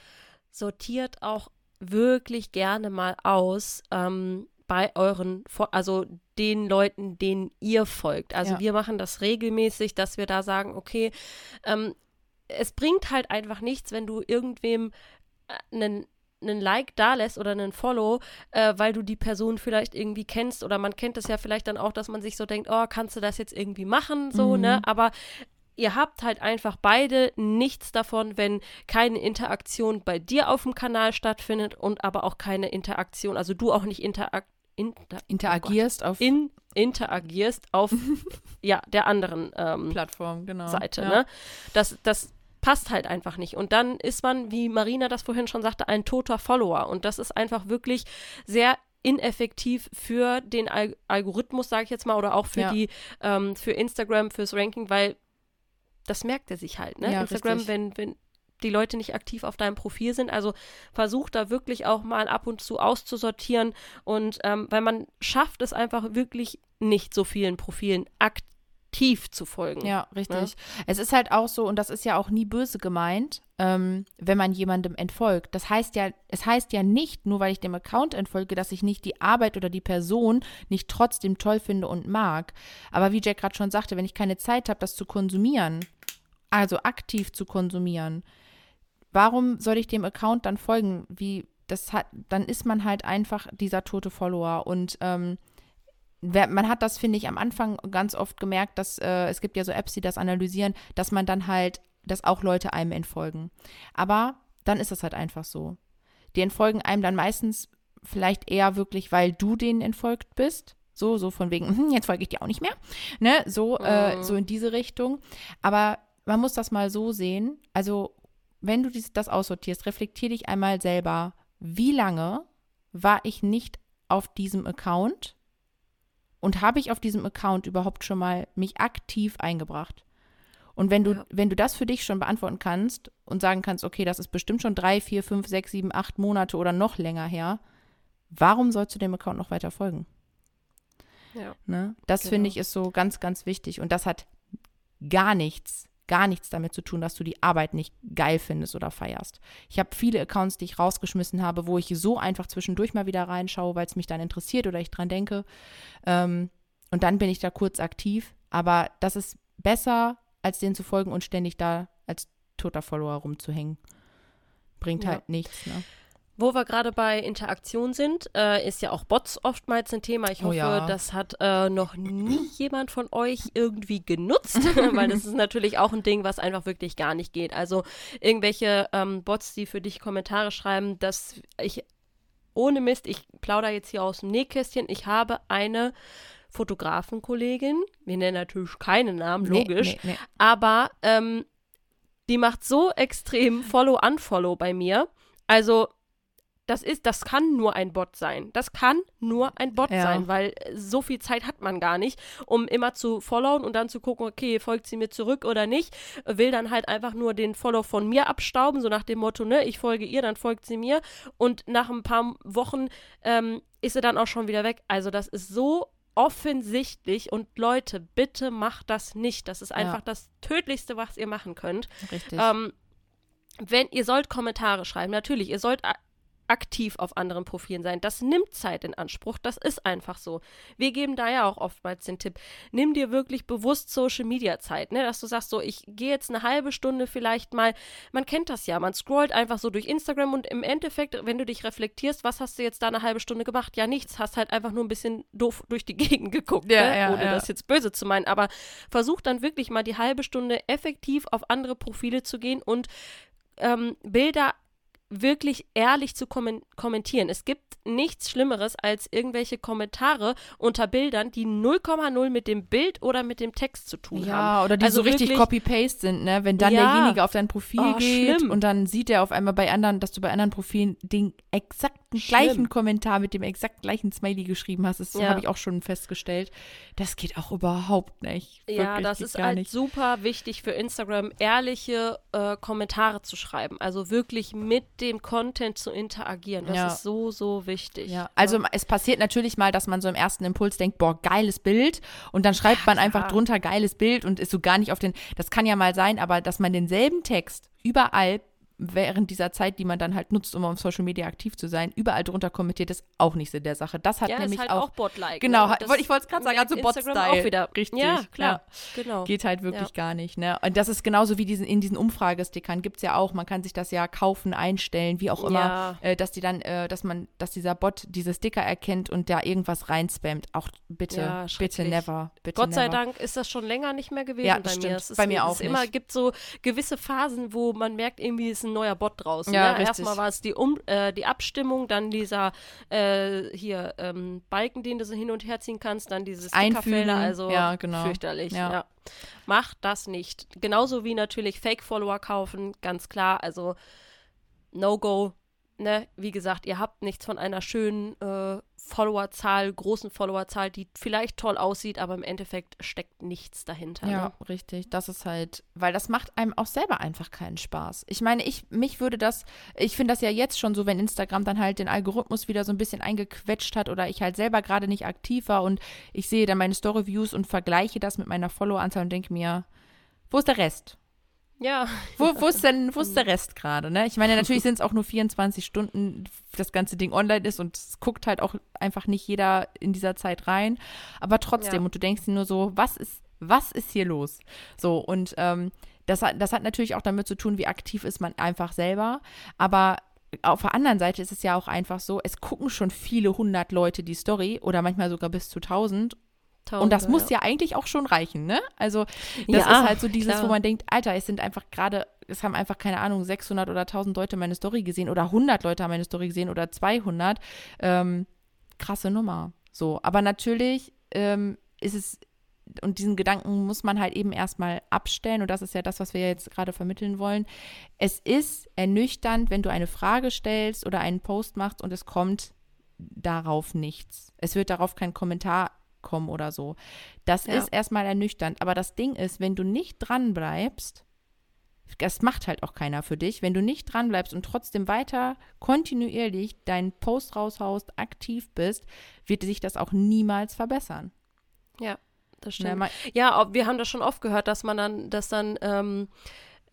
sortiert auch wirklich gerne mal aus ähm, bei euren, also den Leuten, denen ihr folgt. Also ja. wir machen das regelmäßig, dass wir da sagen, okay, ähm, es bringt halt einfach nichts, wenn du irgendwem äh, einen einen Like da lässt oder einen Follow, äh, weil du die Person vielleicht irgendwie kennst oder man kennt es ja vielleicht dann auch, dass man sich so denkt, oh, kannst du das jetzt irgendwie machen, so, ne? mhm. ne? Aber ihr habt halt einfach beide nichts davon, wenn keine Interaktion bei dir auf dem Kanal stattfindet und aber auch keine Interaktion, also du auch nicht interak inter interagierst oh auf in interagierst auf ja der anderen ähm, Plattform genau Seite ja. ne das das passt halt einfach nicht. Und dann ist man, wie Marina das vorhin schon sagte, ein toter Follower. Und das ist einfach wirklich sehr ineffektiv für den Al Algorithmus, sage ich jetzt mal, oder auch für ja. die, ähm, für Instagram, fürs Ranking, weil das merkt er sich halt, ne? Ja, Instagram, richtig. wenn, wenn die Leute nicht aktiv auf deinem Profil sind. Also versuch da wirklich auch mal ab und zu auszusortieren. Und ähm, weil man schafft es einfach wirklich nicht so vielen Profilen aktiv zu folgen. Ja, richtig. Ja? Es ist halt auch so, und das ist ja auch nie böse gemeint, ähm, wenn man jemandem entfolgt. Das heißt ja, es heißt ja nicht, nur weil ich dem Account entfolge, dass ich nicht die Arbeit oder die Person nicht trotzdem toll finde und mag. Aber wie Jack gerade schon sagte, wenn ich keine Zeit habe, das zu konsumieren, also aktiv zu konsumieren, warum soll ich dem Account dann folgen? Wie, das hat, dann ist man halt einfach dieser tote Follower. Und ähm, man hat das, finde ich, am Anfang ganz oft gemerkt, dass äh, es gibt ja so Apps, die das analysieren, dass man dann halt, dass auch Leute einem entfolgen. Aber dann ist das halt einfach so. Die entfolgen einem dann meistens vielleicht eher wirklich, weil du denen entfolgt bist. So, so von wegen, hm, jetzt folge ich dir auch nicht mehr. Ne? So, äh, mhm. so in diese Richtung. Aber man muss das mal so sehen. Also wenn du dies, das aussortierst, reflektier dich einmal selber, wie lange war ich nicht auf diesem Account und habe ich auf diesem Account überhaupt schon mal mich aktiv eingebracht? Und wenn du, ja. wenn du das für dich schon beantworten kannst und sagen kannst, okay, das ist bestimmt schon drei, vier, fünf, sechs, sieben, acht Monate oder noch länger her, warum sollst du dem Account noch weiter folgen? Ja. Ne? Das genau. finde ich ist so ganz, ganz wichtig. Und das hat gar nichts gar nichts damit zu tun, dass du die Arbeit nicht geil findest oder feierst. Ich habe viele Accounts, die ich rausgeschmissen habe, wo ich so einfach zwischendurch mal wieder reinschaue, weil es mich dann interessiert oder ich dran denke. Ähm, und dann bin ich da kurz aktiv. Aber das ist besser, als denen zu folgen und ständig da als toter Follower rumzuhängen. Bringt ja. halt nichts. Ne? Wo wir gerade bei Interaktion sind, äh, ist ja auch Bots oftmals ein Thema. Ich oh hoffe, oh ja. das hat äh, noch nie jemand von euch irgendwie genutzt, weil das ist natürlich auch ein Ding, was einfach wirklich gar nicht geht. Also irgendwelche ähm, Bots, die für dich Kommentare schreiben, dass ich ohne Mist, ich plaudere jetzt hier aus dem Nähkästchen, ich habe eine Fotografenkollegin, wir nennen natürlich keine Namen, logisch, nee, nee, nee. aber ähm, die macht so extrem Follow-Unfollow bei mir. Also das ist, das kann nur ein Bot sein. Das kann nur ein Bot ja. sein, weil so viel Zeit hat man gar nicht, um immer zu followen und dann zu gucken, okay, folgt sie mir zurück oder nicht. Will dann halt einfach nur den Follow von mir abstauben, so nach dem Motto, ne, ich folge ihr, dann folgt sie mir. Und nach ein paar Wochen ähm, ist sie dann auch schon wieder weg. Also das ist so offensichtlich und Leute, bitte macht das nicht. Das ist einfach ja. das Tödlichste, was ihr machen könnt. Richtig. Ähm, wenn ihr sollt Kommentare schreiben, natürlich, ihr sollt aktiv auf anderen Profilen sein. Das nimmt Zeit in Anspruch. Das ist einfach so. Wir geben da ja auch oftmals den Tipp. Nimm dir wirklich bewusst Social Media Zeit, ne? Dass du sagst, so, ich gehe jetzt eine halbe Stunde vielleicht mal. Man kennt das ja. Man scrollt einfach so durch Instagram und im Endeffekt, wenn du dich reflektierst, was hast du jetzt da eine halbe Stunde gemacht? Ja, nichts. Hast halt einfach nur ein bisschen doof durch die Gegend geguckt, ja, ne? ja, ohne ja. das jetzt böse zu meinen. Aber versuch dann wirklich mal die halbe Stunde effektiv auf andere Profile zu gehen und ähm, Bilder wirklich ehrlich zu kommentieren. Es gibt nichts Schlimmeres als irgendwelche Kommentare unter Bildern, die 0,0 mit dem Bild oder mit dem Text zu tun ja, haben. Ja, oder die also so richtig Copy-Paste sind, ne? Wenn dann ja. derjenige auf dein Profil oh, geht schlimm. und dann sieht er auf einmal bei anderen, dass du bei anderen Profilen den exakten schlimm. gleichen Kommentar mit dem exakt gleichen Smiley geschrieben hast. Das ja. habe ich auch schon festgestellt. Das geht auch überhaupt nicht. Wirklich, ja, das ist halt nicht. super wichtig für Instagram, ehrliche äh, Kommentare zu schreiben. Also wirklich mit dem Content zu interagieren. Das ja. ist so, so wichtig. Ja, also ja. es passiert natürlich mal, dass man so im ersten Impuls denkt, boah, geiles Bild. Und dann schreibt ja, man einfach drunter geiles Bild und ist so gar nicht auf den, das kann ja mal sein, aber dass man denselben Text überall während dieser Zeit, die man dann halt nutzt, um auf Social Media aktiv zu sein, überall drunter kommentiert, ist auch nicht Sinn der Sache. Das hat ja, nämlich ist halt auch, auch Bot-like. Genau, ne? ich wollte es gerade sagen, also Bot-Style. auch wieder. Richtig. Ja, klar. Ja. Genau. Geht halt wirklich ja. gar nicht. Ne? Und das ist genauso wie diesen, in diesen Umfragestickern gibt es ja auch, man kann sich das ja kaufen, einstellen, wie auch immer, äh, dass die dann, äh, dass man, dass dieser Bot diese Sticker erkennt und da irgendwas reinspammt. Auch bitte, bitte never. Bitte Gott sei never. Dank ist das schon länger nicht mehr gewesen ja, bei stimmt. mir. Es ist, bei mir auch es nicht. immer gibt so gewisse Phasen, wo man merkt, irgendwie ist ein neuer Bot draußen. Ja, ne? Erstmal war es die, um, äh, die Abstimmung, dann dieser äh, hier ähm, Balken, den du so hin und her ziehen kannst, dann dieses Stickerfelder, also ja, genau. fürchterlich. Ja. ja. Macht das nicht. Genauso wie natürlich Fake-Follower kaufen, ganz klar. Also No-Go, ne, wie gesagt, ihr habt nichts von einer schönen äh, Followerzahl, großen Followerzahl, die vielleicht toll aussieht, aber im Endeffekt steckt nichts dahinter. Ja, ne? richtig. Das ist halt, weil das macht einem auch selber einfach keinen Spaß. Ich meine, ich, mich würde das, ich finde das ja jetzt schon so, wenn Instagram dann halt den Algorithmus wieder so ein bisschen eingequetscht hat oder ich halt selber gerade nicht aktiv war und ich sehe dann meine Story-Views und vergleiche das mit meiner Followeranzahl und denke mir, wo ist der Rest? Ja. Wo, wo ist denn, wo ist der Rest gerade, ne? Ich meine, natürlich sind es auch nur 24 Stunden, das ganze Ding online ist und es guckt halt auch einfach nicht jeder in dieser Zeit rein. Aber trotzdem, Ja. und du denkst dir nur so, was ist, was ist hier los? So, und ähm, das, hat, das hat natürlich auch damit zu tun, wie aktiv ist man einfach selber. Aber auf der anderen Seite ist es ja auch einfach so, es gucken schon viele hundert Leute die Story oder manchmal sogar bis zu tausend und das muss ja eigentlich auch schon reichen, ne? Also das Ja, ist halt so dieses, klar. wo man denkt, Alter, es sind einfach gerade, es haben einfach, keine Ahnung, 600 oder 1000 Leute meine Story gesehen oder 100 Leute haben meine Story gesehen oder 200. Ähm, krasse Nummer. So, aber natürlich ähm, ist es, und diesen Gedanken muss man halt eben erstmal abstellen und das ist ja das, was wir jetzt gerade vermitteln wollen. Es ist ernüchternd, wenn du eine Frage stellst oder einen Post machst und es kommt darauf nichts. Es wird darauf kein Kommentar kommen oder so. Das Ja. ist erstmal ernüchternd. Aber das Ding ist, wenn du nicht dran bleibst, das macht halt auch keiner für dich, wenn du nicht dran bleibst und trotzdem weiter kontinuierlich deinen Post raushaust, aktiv bist, wird sich das auch niemals verbessern. Ja, das stimmt. ma- Ja, wir haben das schon oft gehört, dass man dann, dass dann ähm,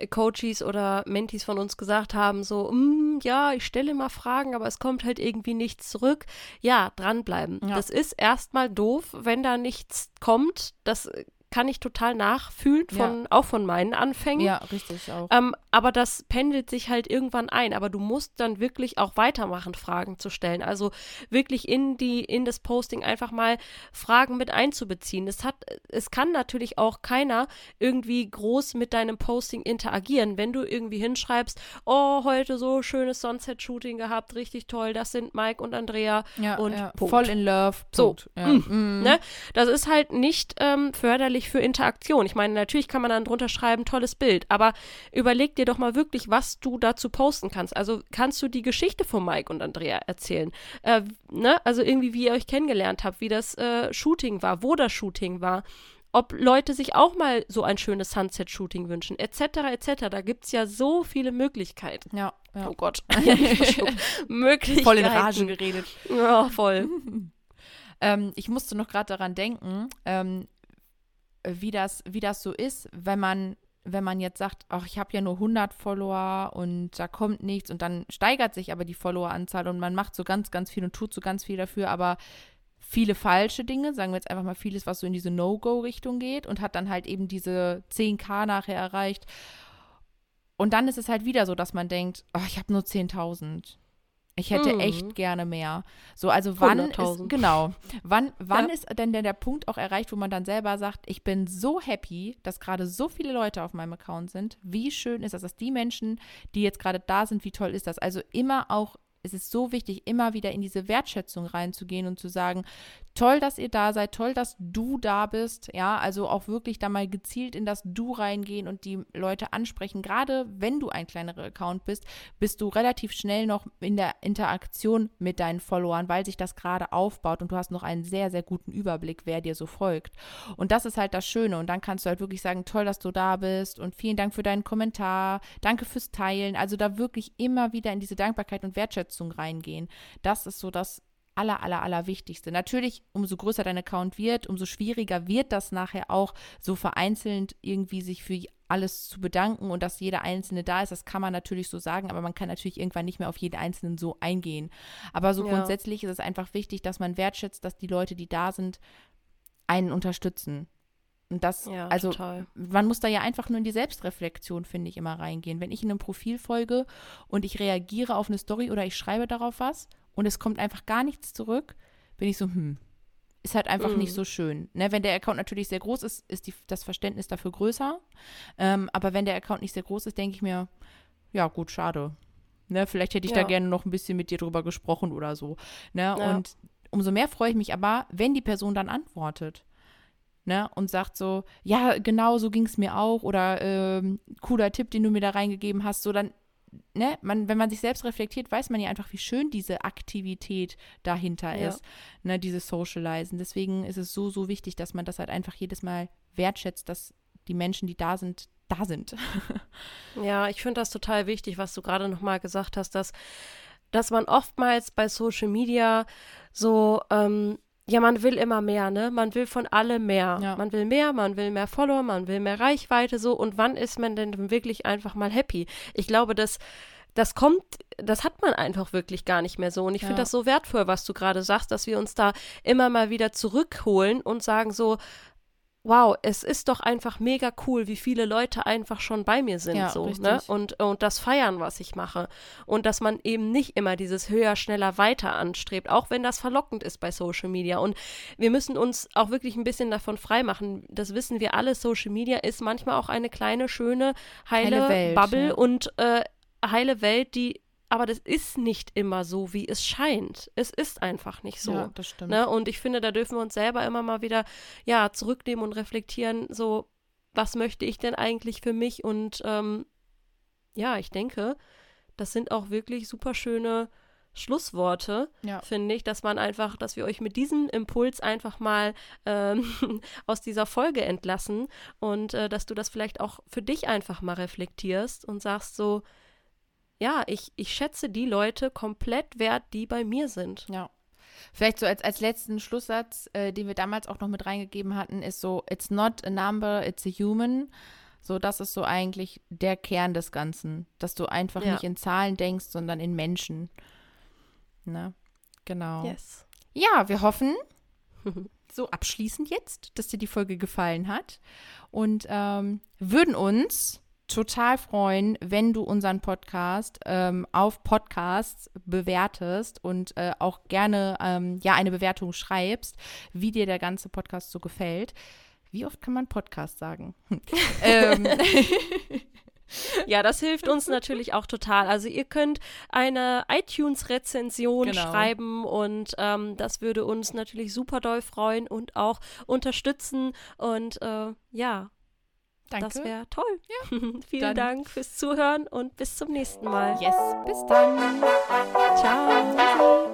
Coaches oder Mentees von uns gesagt haben, so, "Mm, ja, ich stelle mal Fragen, aber es kommt halt irgendwie nichts zurück. Ja, dranbleiben. Ja. Das ist erstmal doof, wenn da nichts kommt. Das äh, kann ich total nachfühlen, von, auch von meinen Anfängen. Ja, richtig auch. Ähm, aber das pendelt sich halt irgendwann ein. Aber du musst dann wirklich auch weitermachen, Fragen zu stellen. Also wirklich in die, in das Posting einfach mal Fragen mit einzubeziehen. Es hat, es kann natürlich auch keiner irgendwie groß mit deinem Posting interagieren, wenn du irgendwie hinschreibst, oh, heute so schönes Sunset-Shooting gehabt, richtig toll, das sind Mike und Andrea. ja, und ja. Voll in love. So. Punkt. Ja. Mm. Mm. Ne? Das ist halt nicht ähm, förderlich für Interaktion. Ich meine, natürlich kann man dann drunter schreiben, tolles Bild, aber überleg dir doch mal wirklich, was du dazu posten kannst. Also kannst du die Geschichte von Mike und Andrea erzählen? Äh, ne? Also irgendwie, wie ihr euch kennengelernt habt, wie das äh, Shooting war, wo das Shooting war. Ob Leute sich auch mal so ein schönes Sunset-Shooting wünschen, etc., etc. Da gibt es ja so viele Möglichkeiten. Ja, ja. Oh Gott. Möglichkeiten. Voll in Rage geredet. Ja, voll. Ähm, ich musste noch gerade daran denken, ähm, wie, das, wie das so ist, wenn man, wenn man jetzt sagt, ach, ich habe ja nur 100 Follower und da kommt nichts und dann steigert sich aber die Followeranzahl und man macht so ganz, ganz viel und tut so ganz viel dafür, aber viele falsche Dinge, sagen wir jetzt einfach mal vieles, was so in diese No-Go-Richtung geht und hat dann halt eben diese 10k nachher erreicht. Und dann ist es halt wieder so, dass man denkt, ach, ich habe nur 10.000. Ich hätte Mhm. echt gerne mehr. So, also wann 100.000. ist, genau, wann, wann Ja. ist denn der, der Punkt auch erreicht, wo man dann selber sagt, ich bin so happy, dass gerade so viele Leute auf meinem Account sind. Wie schön ist das, dass die Menschen, die jetzt gerade da sind, wie toll ist das? Also immer auch, es ist so wichtig, immer wieder in diese Wertschätzung reinzugehen und zu sagen, toll, dass ihr da seid, toll, dass du da bist, ja, also auch wirklich da mal gezielt in das Du reingehen und die Leute ansprechen. Gerade wenn du ein kleinerer Account bist, bist du relativ schnell noch in der Interaktion mit deinen Followern, weil sich das gerade aufbaut und du hast noch einen sehr, sehr guten Überblick, wer dir so folgt. Und das ist halt das Schöne. Und dann kannst du halt wirklich sagen, toll, dass du da bist und vielen Dank für deinen Kommentar, danke fürs Teilen. Also da wirklich immer wieder in diese Dankbarkeit und Wertschätzung reingehen. Das ist so das aller, aller, aller Wichtigste. Natürlich, umso größer dein Account wird, umso schwieriger wird das nachher auch, so vereinzelt irgendwie sich für alles zu bedanken und dass jeder Einzelne da ist. Das kann man natürlich so sagen, aber man kann natürlich irgendwann nicht mehr auf jeden Einzelnen so eingehen. Aber so Ja. grundsätzlich ist es einfach wichtig, dass man wertschätzt, dass die Leute, die da sind, einen unterstützen. Und das, Ja, also total. man muss da ja einfach nur in die Selbstreflexion, finde ich, immer reingehen. Wenn ich in einem Profil folge und ich reagiere auf eine Story oder ich schreibe darauf was und es kommt einfach gar nichts zurück, bin ich so, hm, ist halt einfach Mhm. nicht so schön. Ne, wenn der Account natürlich sehr groß ist, ist die, das Verständnis dafür größer. Ähm, aber wenn der Account nicht sehr groß ist, denke ich mir, ja, gut, schade. Ne, vielleicht hätte ich da Ja. gerne noch ein bisschen mit dir drüber gesprochen oder so. Ne, Ja. und umso mehr freue ich mich aber, wenn die Person dann antwortet ne, und sagt so, ja, genau, so ging es mir auch oder ähm, cooler Tipp, den du mir da reingegeben hast, so dann ne, man, wenn man sich selbst reflektiert, weiß man ja einfach, wie schön diese Aktivität dahinter Ja. ist, ne, dieses Socializen. Deswegen ist es so, so wichtig, dass man das halt einfach jedes Mal wertschätzt, dass die Menschen, die da sind, da sind. Ja, ich finde das total wichtig, was du gerade nochmal gesagt hast, dass, dass man oftmals bei Social Media so, ähm, ja, man will immer mehr, ne? Man will von allem mehr. Ja. Man will mehr, man will mehr Follower, man will mehr Reichweite, so. Und wann ist man denn wirklich einfach mal happy? Ich glaube, dass das kommt, das hat man einfach wirklich gar nicht mehr so. Und ich finde Ja. das so wertvoll, was du gerade sagst, dass wir uns da immer mal wieder zurückholen und sagen so, wow, es ist doch einfach mega cool, wie viele Leute einfach schon bei mir sind, Ja, so, richtig. ne? Und, und das feiern, was ich mache. Und dass man eben nicht immer dieses höher, schneller, weiter anstrebt, auch wenn das verlockend ist bei Social Media. Und wir müssen uns auch wirklich ein bisschen davon freimachen. Das wissen wir alle, Social Media ist manchmal auch eine kleine, schöne, heile, Heile Welt, Bubble ja. und äh, heile Welt, die aber das ist nicht immer so, wie es scheint. Es ist einfach nicht so. Ja, das stimmt. Ne? Und ich finde, da dürfen wir uns selber immer mal wieder ja zurücknehmen und reflektieren, so was möchte ich denn eigentlich für mich? Und ähm, ja, ich denke, das sind auch wirklich super schöne Schlussworte, Ja. finde ich, dass man einfach, dass wir euch mit diesem Impuls einfach mal ähm, aus dieser Folge entlassen und äh, dass du das vielleicht auch für dich einfach mal reflektierst und sagst so, ja, ich, ich schätze die Leute komplett wert, die bei mir sind. Ja. Vielleicht so als, als letzten Schlusssatz, äh, den wir damals auch noch mit reingegeben hatten, ist so, it's not a number, it's a human. So, das ist so eigentlich der Kern des Ganzen, dass du einfach Ja. nicht in Zahlen denkst, sondern in Menschen. Ne? Genau. Yes. Ja, wir hoffen, so abschließend jetzt, dass dir die Folge gefallen hat und ähm, würden uns total freuen, wenn du unseren Podcast ähm, auf Podcasts bewertest und äh, auch gerne ähm, ja eine Bewertung schreibst, wie dir der ganze Podcast so gefällt. Wie oft kann man Podcast sagen? ähm, Ja, das hilft uns natürlich auch total. Also ihr könnt eine iTunes-Rezension Genau. schreiben und ähm, das würde uns natürlich super doll freuen und auch unterstützen. Und äh, ja, danke. das wäre toll. Vielen Dann- Dank fürs Zuhören und bis zum nächsten Mal. yes, bis dann. Ciao.